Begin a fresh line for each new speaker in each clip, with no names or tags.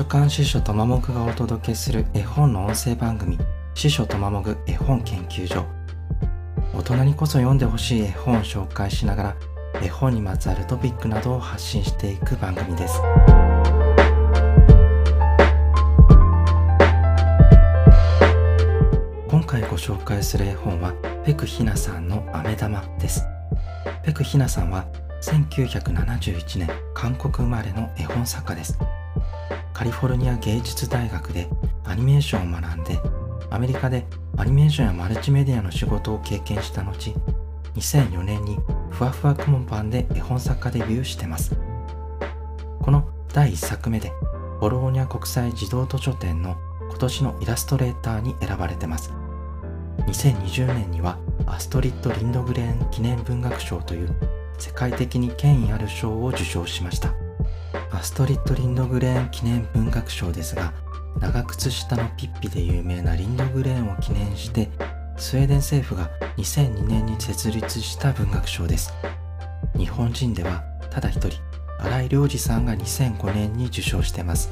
書館司書とまもぐがお届けする絵本の音声番組司書とまもぐ絵本研究所。大人にこそ読んでほしい絵本を紹介しながら絵本にまつわるトピックなどを発信していく番組です。今回ご紹介する絵本はペクヒナさんの飴玉です。ペクヒナさんは1971年韓国生まれの絵本作家です。カリフォルニア芸術大学でアニメーションを学んでアメリカでアニメーションやマルチメディアの仕事を経験した後2004年にふわふわくもパンで絵本作家デビューしてます。この第1作目でボローニャ国際児童図書展の今年のイラストレーターに選ばれてます。2020年にはアストリッド・リンドグレーン記念文学賞という世界的に権威ある賞を受賞しました。アストリッド・リンドグレーン記念文学賞ですが長靴下のピッピで有名なリンドグレーンを記念してスウェーデン政府が2002年に設立した文学賞です。日本人ではただ一人新井良二さんが2005年に受賞してます。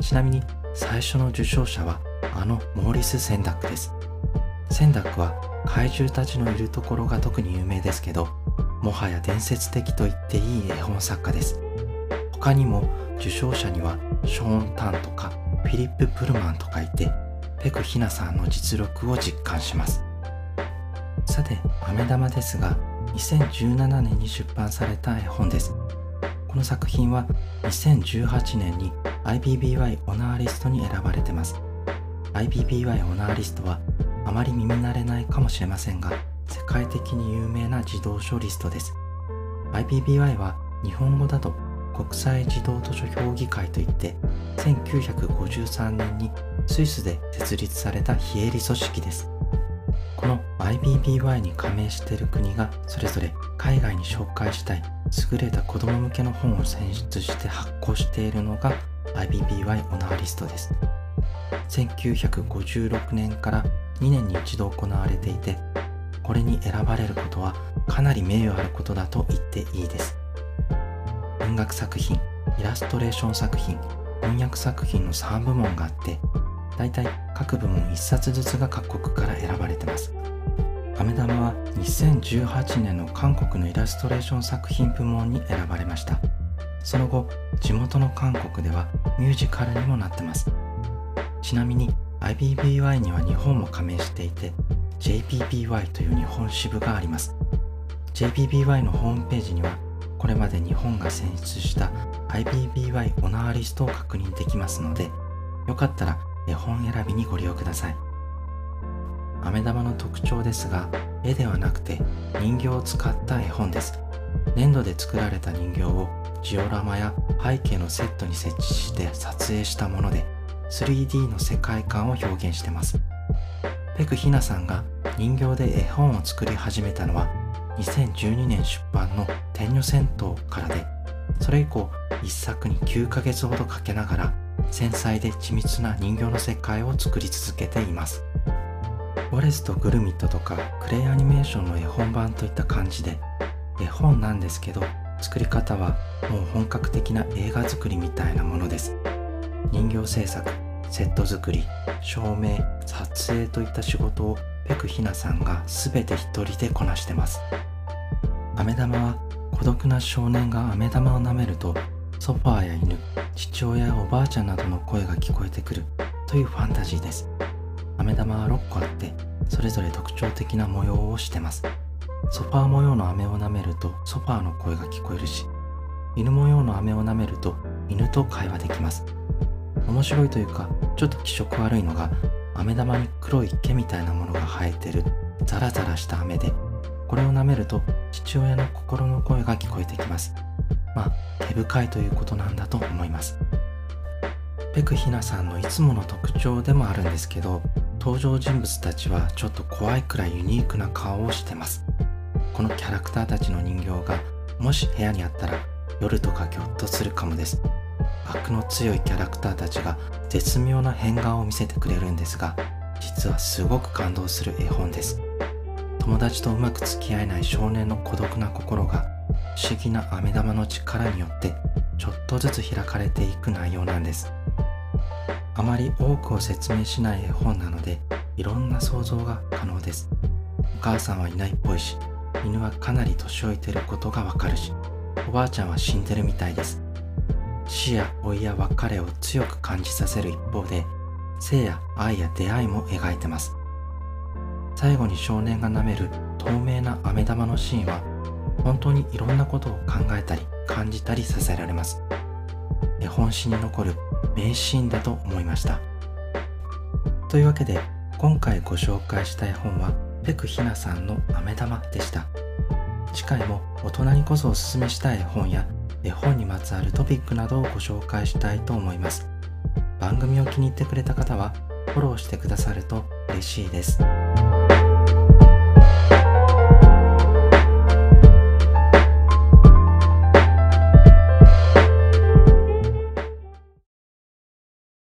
ちなみに最初の受賞者はあのモーリス・センダックです。センダックは怪獣たちのいるところが特に有名ですけどもはや伝説的と言っていい絵本作家です。他にも受賞者にはショーン・タンとかフィリップ・プルマンとかいてペク・ヒナさんの実力を実感します。さて飴玉ですが2017年に出版された絵本です。この作品は2018年に IBBY オナーリストに選ばれてます。IBBY オナーリストはあまり耳慣れないかもしれませんが世界的に有名な児童書リストです。IBBY は日本語だと国際児童図書評議会といって1953年にスイスで設立された非営利組織です。この IBBY に加盟している国がそれぞれ海外に紹介したい優れた子供向けの本を選出して発行しているのが IBBY オナーリストです。1956年から2年に一度行われていてこれに選ばれることはかなり名誉あることだと言っていいです。文学作品イラストレーション作品翻訳作品の3部門があってだいたい各部門1冊ずつが各国から選ばれてます。飴玉は2018年の韓国のイラストレーション作品部門に選ばれました。その後地元の韓国ではミュージカルにもなってます。ちなみに IBBY には日本も加盟していて JPBY という日本支部があります。JPBY のホームページにはこれまで日本が選出した IBBY オナーリストを確認できますのでよかったら絵本選びにご利用ください。飴玉の特徴ですが絵ではなくて人形を使った絵本です。粘土で作られた人形をジオラマや背景のセットに設置して撮影したもので 3D の世界観を表現してます。ペクヒナさんが人形で絵本を作り始めたのは2012年出版の「天女戦闘」からでそれ以降一作に9ヶ月ほどかけながら繊細で緻密な人形の世界を作り続けています。ウォレスとグルミットとかクレイアニメーションの絵本版といった感じで絵本なんですけど作り方はもう本格的な映画作りみたいなものです。人形制作セット作り照明撮影といった仕事をペクヒナさんが全て一人でこなしてます。飴玉は孤独な少年が飴玉を舐めるとソファーや犬父親やおばあちゃんなどの声が聞こえてくるというファンタジーです。飴玉は6個あってそれぞれ特徴的な模様をしてます。ソファー模様の飴を舐めるとソファーの声が聞こえるし犬模様の飴を舐めると犬と会話できます。面白いというかちょっと気色悪いのが飴玉に黒い毛みたいなものが生えてる。ザラザラした飴で。これを舐めると父親の心の声が聞こえてきます。まあ毛深いということなんだと思います。ペクヒナさんのいつもの特徴でもあるんですけど登場人物たちはちょっと怖いくらいユニークな顔をしてます。このキャラクターたちの人形がもし部屋にあったら夜とかぎょっとするかもです。悪の強いキャラクターたちが絶妙な変顔を見せてくれるんですが実はすごく感動する絵本です。友達とうまく付き合えない少年の孤独な心が不思議な飴玉の力によってちょっとずつ開かれていく内容なんです。あまり多くを説明しない絵本なのでいろんな想像が可能です。お母さんはいないっぽいし犬はかなり年老いてることがわかるしおばあちゃんは死んでるみたいです。死や老いや別れを強く感じさせる一方で生や愛や出会いも描いてます。最後に少年が舐める透明な飴玉のシーンは本当にいろんなことを考えたり感じたりさせられます。絵本史に残る名シーンだと思いました。というわけで今回ご紹介した絵本はペクひなさんの飴玉でした。次回も大人にこそおすすめしたい絵本や本にまつわるトピックなどをご紹介したいと思います番組を気に入ってくれた方はフォローしてくださると嬉しいです。